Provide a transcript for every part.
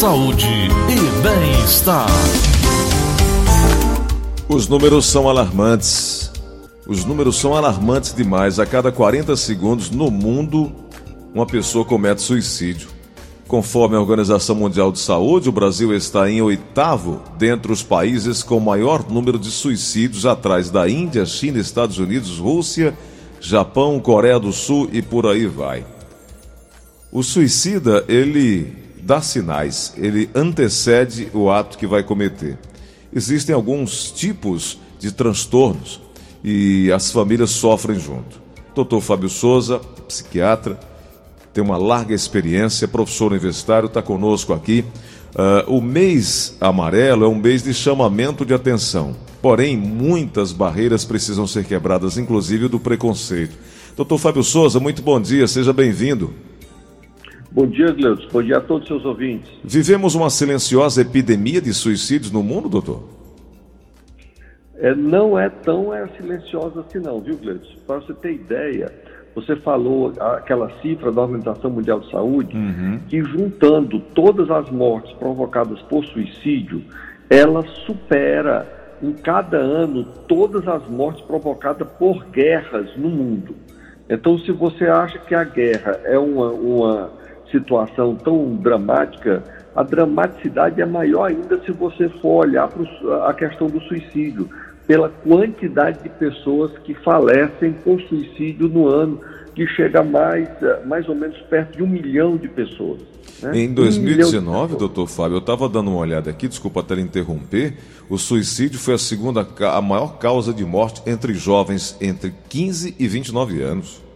saúde e bem-estar. Os números são alarmantes. Os números são alarmantes demais. A cada 40 segundos no mundo, uma pessoa comete suicídio. Conforme a Organização Mundial de Saúde, o Brasil está em oitavo dentre os países com maior número de suicídios, atrás da Índia, China, Estados Unidos, Rússia, Japão, Coreia do Sul e por aí vai. O suicida, ele dá sinais, ele antecede o ato que vai cometer existem alguns tipos de transtornos e as famílias sofrem junto. Doutor Fábio Souza, psiquiatra, tem uma larga experiência, professor universitário, está conosco aqui. Uh, o mês amarelo é um mês de chamamento de atenção, porém muitas barreiras precisam ser quebradas, inclusive do preconceito. Doutor Fábio Souza, muito bom dia, seja bem-vindo. Bom dia, Gleudson. Bom dia a todos os seus ouvintes. Vivemos uma silenciosa epidemia de suicídios no mundo, doutor? É, não é tão é, silenciosa assim não, viu, Gleudson? Para você ter ideia, você falou aquela cifra da Organização Mundial de Saúde, uhum. que juntando todas as mortes provocadas por suicídio, ela supera em cada ano todas as mortes provocadas por guerras no mundo. Então, se você acha que a guerra é uma, uma situação tão dramática, a dramaticidade é maior ainda se você for olhar para a questão do suicídio, pela quantidade de pessoas que falecem por suicídio no ano, que chega a mais, mais ou menos perto de um milhão de pessoas. Né? Em 2019, um doutor Fábio, eu estava dando uma olhada aqui, desculpa até interromper, o suicídio foi a segunda, a maior causa de morte entre jovens entre 15 e 29 anos.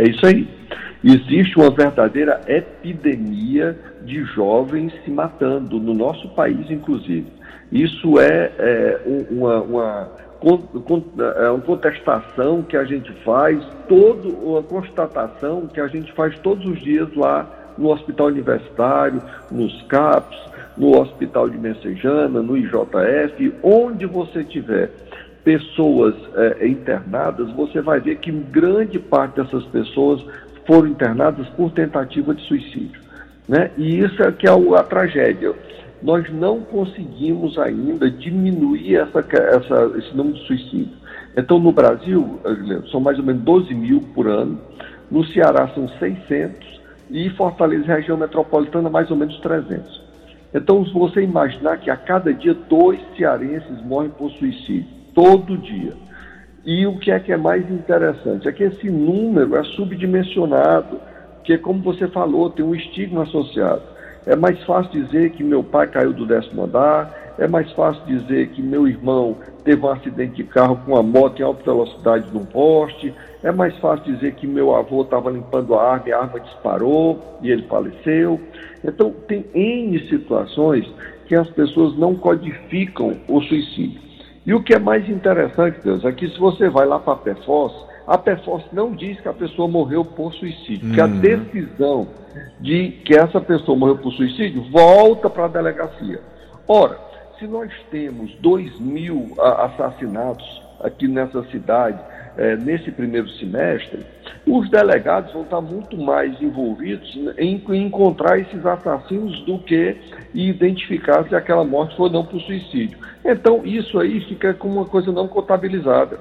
É isso aí. Existe uma verdadeira epidemia de jovens se matando, no nosso país, inclusive. Isso é, é uma, uma, é uma contestação que a gente faz, todo, uma constatação que a gente faz todos os dias lá no Hospital Universitário, nos CAPs, no Hospital de Messejana, no IJF, onde você tiver pessoas é, internadas, você vai ver que grande parte dessas pessoas foram internadas por tentativa de suicídio. Né? E isso é que é a tragédia. Nós não conseguimos ainda diminuir essa, essa, esse número de suicídio. Então, no Brasil, são mais ou menos 12 mil por ano, no Ceará são 600 e Fortaleza, região metropolitana, mais ou menos 300. Então, se você imaginar que a cada dia dois cearenses morrem por suicídio, todo dia. E o que é que é mais interessante? É que esse número é subdimensionado, que como você falou, tem um estigma associado. É mais fácil dizer que meu pai caiu do décimo andar, é mais fácil dizer que meu irmão teve um acidente de carro com uma moto em alta velocidade num poste, é mais fácil dizer que meu avô estava limpando a arma e a arma disparou e ele faleceu. Então, tem N situações que as pessoas não codificam o suicídio. E o que é mais interessante, Deus, é que se você vai lá para a PEFOS, a PEFOS não diz que a pessoa morreu por suicídio, uhum. que a uhum. decisão de que essa pessoa morreu por suicídio volta para a delegacia. Ora, se nós temos 2 mil assassinatos aqui nessa cidade, é, nesse primeiro semestre, os delegados vão estar muito mais envolvidos em, em encontrar esses assassinos do que identificar se aquela morte foi não por suicídio. Então, isso aí fica como uma coisa não contabilizada.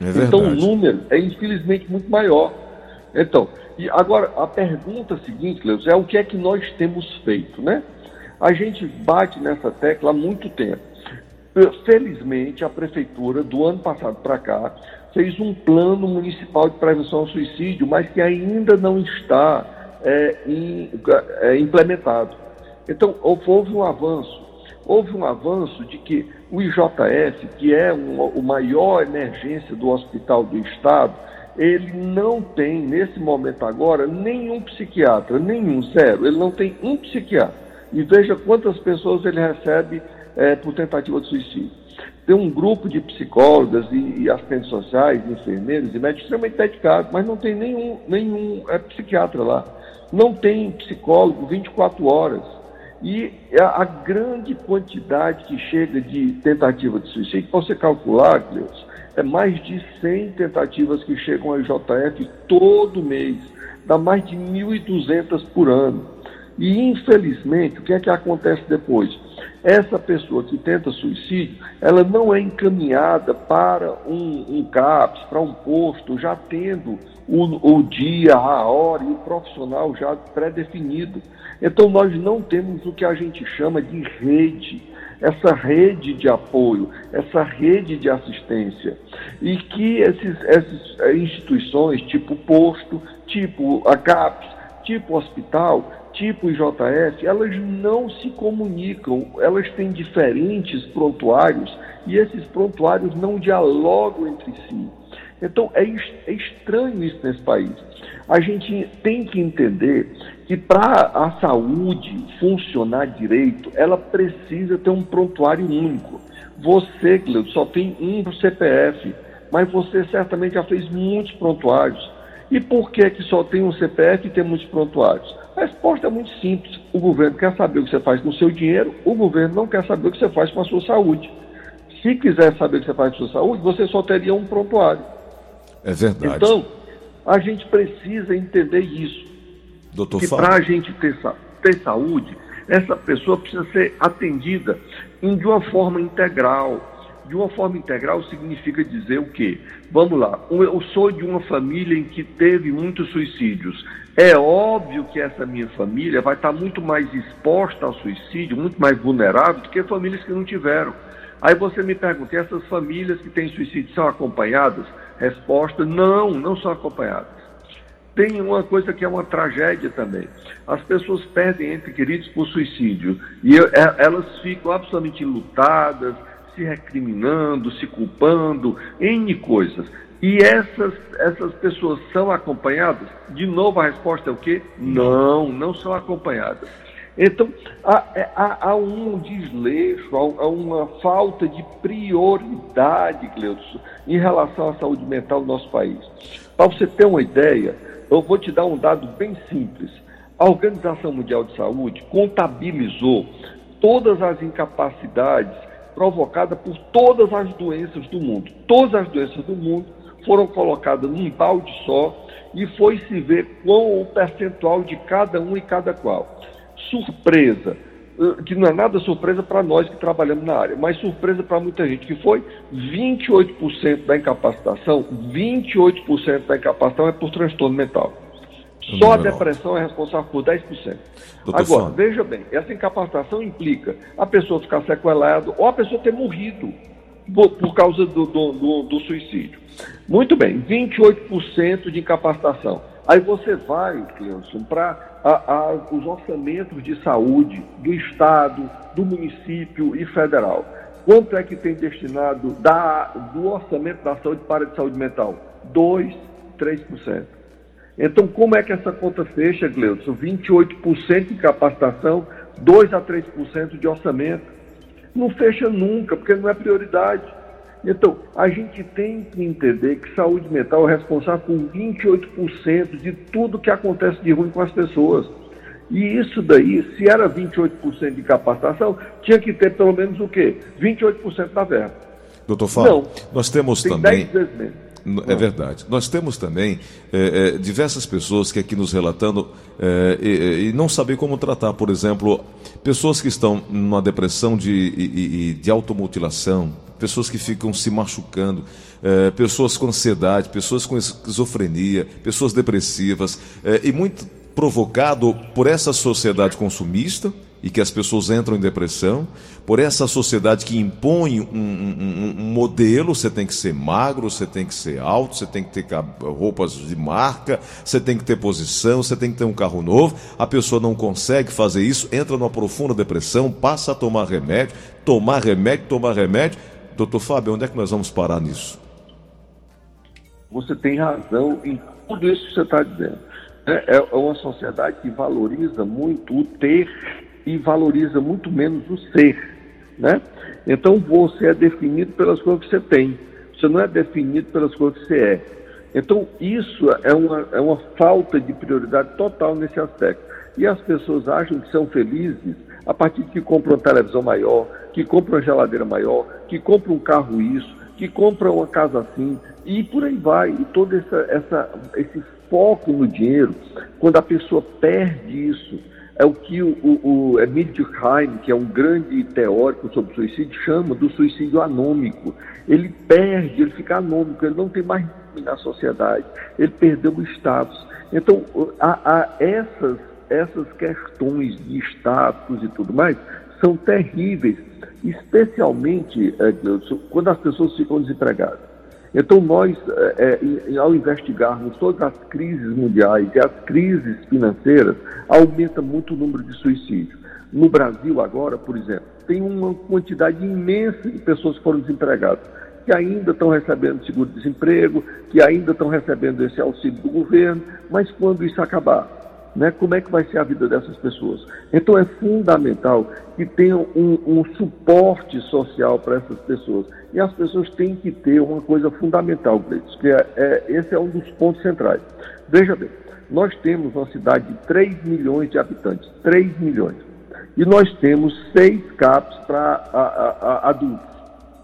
É então, o número é infelizmente muito maior. Então, e agora a pergunta seguinte, Cleus, é o que é que nós temos feito, né? A gente bate nessa tecla há muito tempo. Felizmente, a prefeitura, do ano passado para cá, fez um plano municipal de prevenção ao suicídio, mas que ainda não está é, in, é, implementado. Então, houve um avanço. Houve um avanço de que o IJF, que é o maior emergência do hospital do Estado, ele não tem, nesse momento agora, nenhum psiquiatra, nenhum, zero. Ele não tem um psiquiatra. E veja quantas pessoas ele recebe é, por tentativa de suicídio. Tem um grupo de psicólogas e, e assistentes sociais, enfermeiros e médicos extremamente dedicados, mas não tem nenhum, nenhum é, psiquiatra lá. Não tem psicólogo 24 horas. E a, a grande quantidade que chega de tentativa de suicídio, para você calcular, Deus, é mais de 100 tentativas que chegam ao IJF todo mês, dá mais de 1.200 por ano. E, infelizmente, o que é que acontece depois? Essa pessoa que tenta suicídio, ela não é encaminhada para um, um CAPS, para um posto, já tendo o, o dia, a hora e o profissional já pré-definido. Então, nós não temos o que a gente chama de rede essa rede de apoio, essa rede de assistência. E que esses, essas eh, instituições, tipo posto, tipo a CAPES, tipo hospital, tipo IJF, elas não se comunicam, elas têm diferentes prontuários e esses prontuários não dialogam entre si. Então é, é estranho isso nesse país. A gente tem que entender que para a saúde funcionar direito, ela precisa ter um prontuário único. Você, Cleudo, só tem um CPF, mas você certamente já fez muitos prontuários. E por que, que só tem um CPF e tem muitos prontuários? A resposta é muito simples. O governo quer saber o que você faz com o seu dinheiro, o governo não quer saber o que você faz com a sua saúde. Se quiser saber o que você faz com a sua saúde, você só teria um prontuário. É verdade. Então, a gente precisa entender isso. Doutor que para a gente ter, ter saúde, essa pessoa precisa ser atendida em, de uma forma integral. De uma forma integral significa dizer o quê? Vamos lá, eu sou de uma família em que teve muitos suicídios. É óbvio que essa minha família vai estar muito mais exposta ao suicídio, muito mais vulnerável do que famílias que não tiveram. Aí você me pergunta, essas famílias que têm suicídio são acompanhadas? Resposta: não, não são acompanhadas. Tem uma coisa que é uma tragédia também. As pessoas perdem entre queridos por suicídio e é, elas ficam absolutamente lutadas, se recriminando, se culpando, N coisas. E essas, essas pessoas são acompanhadas? De novo, a resposta é o quê? Não, não são acompanhadas. Então, há, é, há, há um desleixo, há, há, uma falta de prioridade, Cleudson, em relação à saúde mental do nosso país. Para você ter uma ideia, eu vou te dar um dado bem simples. A Organização Mundial de Saúde contabilizou todas as incapacidades provocadas por todas as doenças do mundo. Todas as doenças do mundo foram colocadas num balde só e foi se ver qual o percentual de cada um e cada qual surpresa, eh, que não é nada surpresa para nós que trabalhamos na área, mas surpresa para muita gente, que foi 28% da incapacitação, 28% da incapacitação é por transtorno mental. Só a depressão é responsável por 10%. Doutor Agora, Fone. veja bem, essa incapacitação implica a pessoa ficar sequelada ou a pessoa ter morrido por, causa do, do, do, do suicídio. Muito bem, 28% de incapacitação. Aí você vai, Cleonson, para os orçamentos de saúde do Estado, do município e federal. Quanto é que tem destinado da, do orçamento da saúde para a saúde mental? 2, 3%. Então, como é que essa conta fecha, Gleudson? 28% de capacitação, 2 a 3% de orçamento. Não fecha nunca, porque não é prioridade. Então, a gente tem que entender que saúde mental é responsável por 28% de tudo que acontece de ruim com as pessoas. E isso daí, se era 28% de capacitação, tinha que ter pelo menos o quê? 28% da verba. Doutor Fábio, nós temos tem também. 10 vezes menos. É verdade. Nós temos também é, é, diversas pessoas que aqui nos relatando é, e, e, não sabem como tratar, por exemplo, pessoas que estão numa depressão de, de automutilação, pessoas que ficam se machucando, é, pessoas com ansiedade, pessoas com esquizofrenia, pessoas depressivas, é, e muito provocado por essa sociedade consumista e que as pessoas entram em depressão, por essa sociedade que impõe um, um, modelo, você tem que ser magro, você tem que ser alto, você tem que ter roupas de marca, você tem que ter posição, você tem que ter um carro novo, a pessoa não consegue fazer isso, entra numa profunda depressão, passa a tomar remédio, tomar remédio, tomar remédio. Doutor Fábio, onde é que nós vamos parar nisso? Você tem razão em tudo isso que você está dizendo. É, é uma sociedade que valoriza muito o ter e valoriza muito menos o ser, né? Então você é definido pelas coisas que você tem, você não é definido pelas coisas que você é. Então isso é uma, é uma falta de prioridade total nesse aspecto. E as pessoas acham que são felizes a partir de que compram uma televisão maior, que compram uma geladeira maior, que compram um carro isso, que compram uma casa assim, e por aí vai. E todo essa, essa, esse foco no dinheiro, quando a pessoa perde isso, é o que o, o, o Emílio Durkheim, que é um grande teórico sobre suicídio, chama do suicídio anômico. Ele perde, ele fica anômico, ele não tem mais na sociedade, ele perdeu o status. Então, há essas, essas questões de status e tudo mais são terríveis, especialmente é, quando as pessoas ficam desempregadas. Então, nós, é, é, ao investigarmos todas as crises mundiais e as crises financeiras, aumenta muito o número de suicídios. No Brasil, agora, por exemplo, tem uma quantidade imensa de pessoas que foram desempregadas, que ainda estão recebendo seguro-desemprego, que ainda estão recebendo esse auxílio do governo, mas quando isso acabar, né? Como é que vai ser a vida dessas pessoas? Então é fundamental que tenha um, um suporte social para essas pessoas. E as pessoas têm que ter uma coisa fundamental, Gleitos, que é, é, esse é um dos pontos centrais. Veja bem, nós temos uma cidade de 3 milhões de habitantes, 3 milhões. E nós temos seis CAPs para adultos.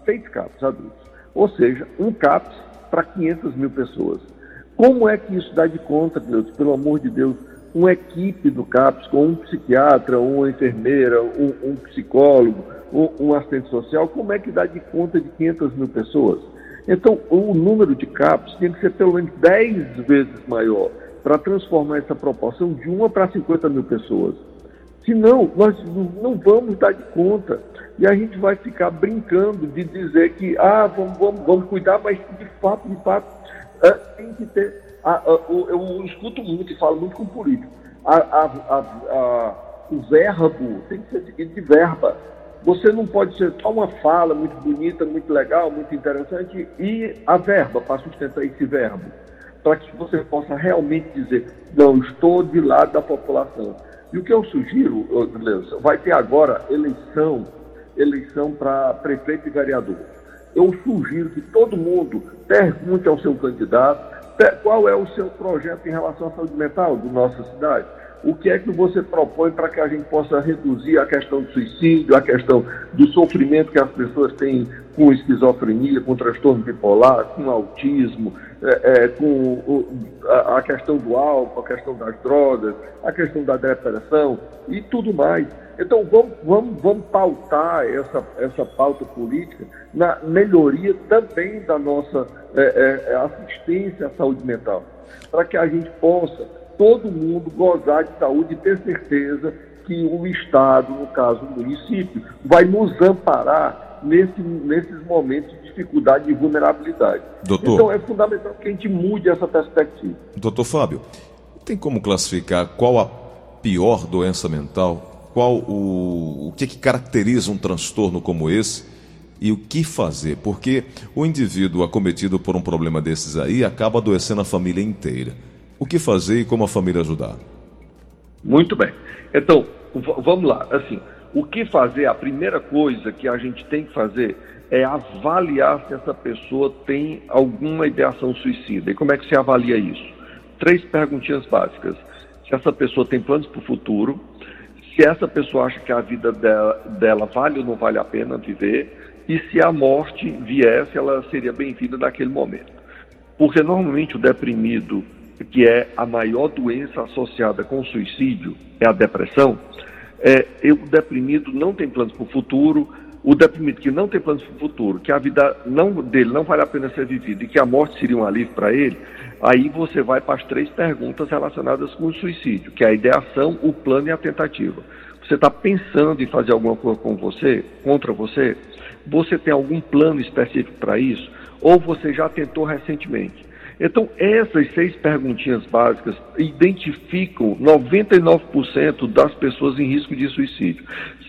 Seis CAPs adultos. Ou seja, um CAPS para 500 mil pessoas. Como é que isso dá de conta, Deus, pelo amor de Deus, uma equipe do CAPS com um psiquiatra, uma enfermeira, um, um psicólogo, um, um, assistente social, como é que dá de conta de 500 mil pessoas? Então, o número de CAPS tem que ser pelo menos 10 vezes maior para transformar essa proporção de uma para 50 mil pessoas. Senão, nós não vamos dar de conta. E a gente vai ficar brincando de dizer que, ah, vamos, vamos, vamos cuidar, mas de fato, de fato, é, tem que ter a, a, eu, eu, escuto muito e falo muito com político. A, o verbo tem que ser seguido de verba. Você não pode ser só uma fala muito bonita, muito legal, muito interessante e a verba para sustentar esse verbo. Para que você possa realmente dizer, não, estou de lado da população. E o que eu sugiro, Leusa, vai ter agora eleição, eleição para prefeito e vereador. Eu sugiro que todo mundo pergunte ao seu candidato qual é o seu projeto em relação à saúde mental da nossa cidade? O que é que você propõe para que a gente possa reduzir a questão do suicídio, a questão do sofrimento que as pessoas têm com esquizofrenia, com transtorno bipolar, com autismo, é, é, com o, a, a questão do álcool, a questão das drogas, a questão da depressão e tudo mais. Então vamos, vamos, vamos pautar essa, essa pauta política na melhoria também da nossa é, é, assistência à saúde mental, para que a gente possa, todo mundo, gozar de saúde e ter certeza que o Estado, no caso o município, vai nos amparar nesse, nesses momentos de dificuldade e vulnerabilidade. Doutor, então é fundamental que a gente mude essa perspectiva. Doutor Fábio, tem como classificar qual a pior doença mental qual o, o que, que caracteriza um transtorno como esse e o que fazer, porque o indivíduo acometido por um problema desses aí acaba adoecendo a família inteira. O que fazer e como a família ajudar? Muito bem. Então, vamos lá. Assim, o que fazer? A primeira coisa que a gente tem que fazer é avaliar se essa pessoa tem alguma ideação suicida. E como é que se avalia isso? Três perguntinhas básicas. Se essa pessoa tem planos para o futuro, se essa pessoa acha que a vida dela, dela vale ou não vale a pena viver, e se a morte viesse, ela seria bem-vinda naquele momento. Porque normalmente o deprimido, que é a maior doença associada com o suicídio, é a depressão, é, o deprimido não tem planos para o futuro, o deprimido que não tem planos para o futuro, que a vida não, dele não vale a pena ser vivida e que a morte seria um alívio para ele, aí você vai para as três perguntas relacionadas com o suicídio, que é a ideação, o plano e a tentativa. Você está pensando em fazer alguma coisa com você, contra você? Você tem algum plano específico para isso? Ou você já tentou recentemente? Então, essas seis perguntinhas básicas identificam 99% das pessoas em risco de suicídio.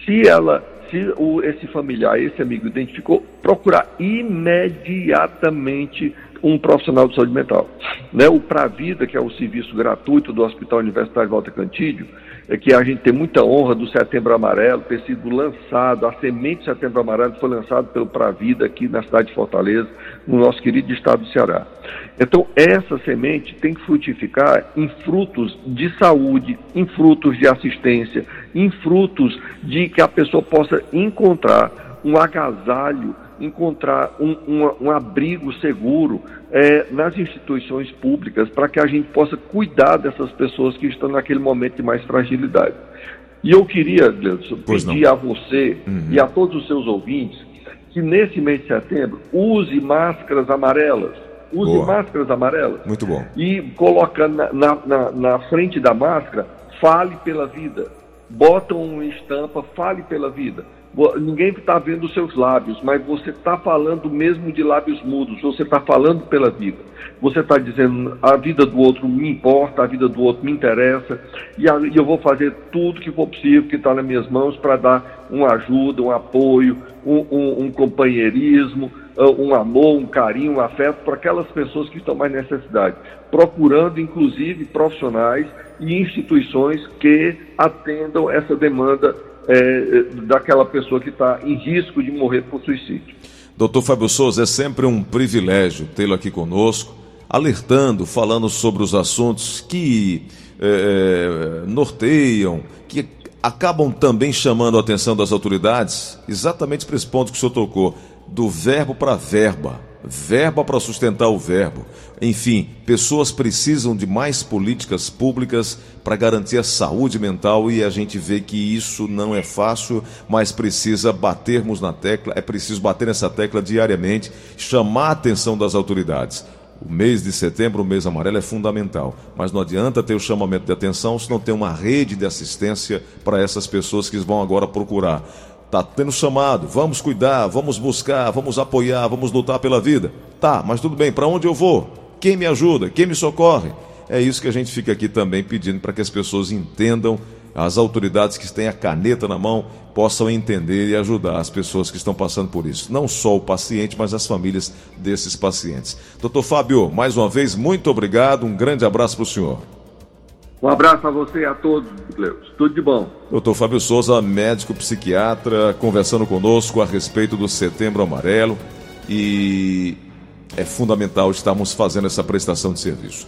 Se ela se o, esse familiar, esse amigo identificou, procurar imediatamente um profissional de saúde mental. Né? O Pra Vida, que é o serviço gratuito do Hospital Universitário Walter Cantídio, é que a gente tem muita honra do Setembro Amarelo ter sido lançado, a semente Setembro Amarelo foi lançado pelo Pra Vida aqui na cidade de Fortaleza, no nosso querido estado do Ceará. Então, essa semente tem que frutificar em frutos de saúde, em frutos de assistência, em frutos de que a pessoa possa encontrar um agasalho encontrar um, um, um abrigo seguro é, nas instituições públicas para que a gente possa cuidar dessas pessoas que estão naquele momento de mais fragilidade. E eu queria, Gleudson, pedir a você uhum. e a todos os seus ouvintes que nesse mês de setembro use máscaras amarelas. Use Boa. máscaras amarelas. Muito bom. E colocando na, na, na frente da máscara, fale pela vida. Bota uma estampa, fale pela vida ninguém está vendo os seus lábios, mas você está falando mesmo de lábios mudos, você está falando pela vida. Você está dizendo, a vida do outro me importa, a vida do outro me interessa, e, eu vou fazer tudo que for possível, que está nas minhas mãos, para dar uma ajuda, um apoio, um, um, um companheirismo, ah, um amor, um carinho, um afeto para aquelas pessoas que estão mais necessidade, procurando inclusive profissionais e instituições que atendam essa demanda é, daquela pessoa que está em risco de morrer por suicídio. Doutor Fábio Souza, é sempre um privilégio tê-lo aqui conosco, alertando, falando sobre os assuntos que é, é norteiam, que acabam também chamando a atenção das autoridades, exatamente para esse ponto que o senhor tocou, do verbo para verba verba para sustentar o verbo. Enfim, pessoas precisam de mais políticas públicas para garantir a saúde mental e a gente vê que isso não é fácil, mas precisa batermos na tecla, é preciso bater nessa tecla diariamente, chamar a atenção das autoridades. O mês de setembro, o mês amarelo, é fundamental, mas não adianta ter o chamamento de atenção se não tem uma rede de assistência para essas pessoas que vão agora procurar. Tá tendo chamado, vamos cuidar, vamos buscar, vamos apoiar, vamos lutar pela vida. Tá, mas tudo bem, para onde eu vou? Quem me ajuda? Quem me socorre? É isso que a gente fica aqui também pedindo para que as pessoas entendam, as autoridades que têm a caneta na mão possam entender e ajudar as pessoas que estão passando por isso. Não só o paciente, mas as famílias desses pacientes. Doutor Fábio, mais uma vez, muito obrigado, um grande abraço para o senhor. Um abraço a você e a todos, Cleus. Tudo de bom. Doutor Fábio Souza, médico psiquiatra, conversando conosco a respeito do Setembro Amarelo e é fundamental estarmos fazendo essa prestação de serviço.